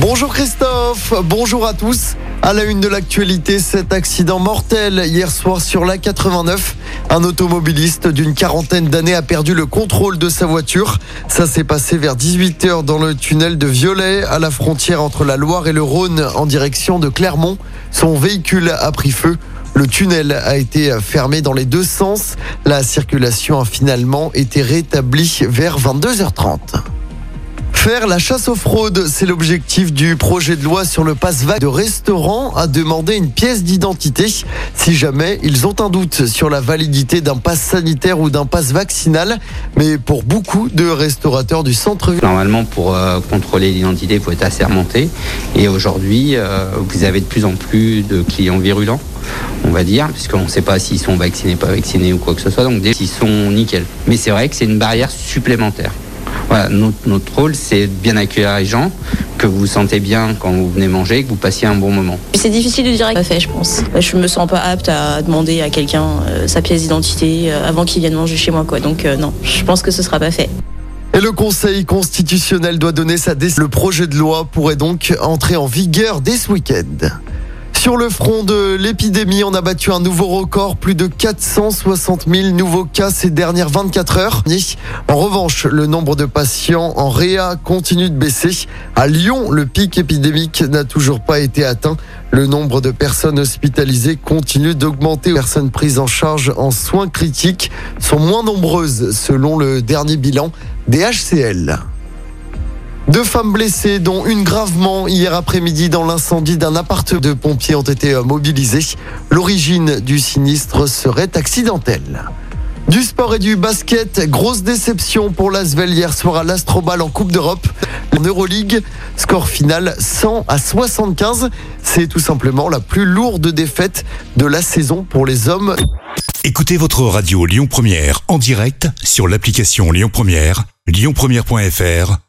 Bonjour Christophe, bonjour à tous. À la une de l'actualité, cet accident mortel hier soir sur la 89. Un automobiliste d'une quarantaine d'années a perdu le contrôle de sa voiture. Ça s'est passé vers 18h dans le tunnel de Violet à la frontière entre la Loire et le Rhône en direction de Clermont. Son véhicule a pris feu. Le tunnel a été fermé dans les deux sens. La circulation a finalement été rétablie vers 22h30. La chasse aux fraudes, c'est l'objectif du projet de loi sur le passe vague de restaurants à demander une pièce d'identité si jamais ils ont un doute sur la validité d'un passe sanitaire ou d'un passe vaccinal. Mais pour beaucoup de restaurateurs du centre-ville. Normalement, pour euh, contrôler l'identité, il faut être assermenté. Et aujourd'hui, euh, vous avez de plus en plus de clients virulents on va dire, puisqu'on ne sait pas s'ils sont vaccinés, pas vaccinés ou quoi que ce soit, donc ils sont nickel. Mais c'est vrai que c'est une barrière supplémentaire. Voilà, notre, rôle, c'est de bien accueillir les gens, que vous vous sentez bien quand vous venez manger, que vous passiez un bon moment. C'est difficile de dire pas fait, je pense. Je me sens pas apte à demander à quelqu'un euh, sa pièce d'identité euh, avant qu'il vienne manger chez moi, quoi. Donc euh, non, je pense que ce sera pas fait. Et le Conseil constitutionnel doit donner sa décision. Le projet de loi pourrait donc entrer en vigueur dès ce week-end. Sur le front de l'épidémie, on a battu un nouveau record, plus de 460 000 nouveaux cas ces dernières 24 heures. En revanche, le nombre de patients en réa continue de baisser. À Lyon, le pic épidémique n'a toujours pas été atteint. Le nombre de personnes hospitalisées continue d'augmenter. Les personnes prises en charge en soins critiques sont moins nombreuses selon le dernier bilan des HCL. Deux femmes blessées, dont une gravement hier après-midi dans l'incendie d'un appartement de pompiers ont été euh, mobilisées. L'origine du sinistre serait accidentelle. Du sport et du basket, grosse déception pour l'Asvel hier soir à l'Astrobal en Coupe d'Europe. En Euroleague, score final 100 à 75. C'est tout simplement la plus lourde défaite de la saison pour les hommes. Écoutez votre radio Lyon Première en direct sur l'application Lyon Première, lyonpremière.fr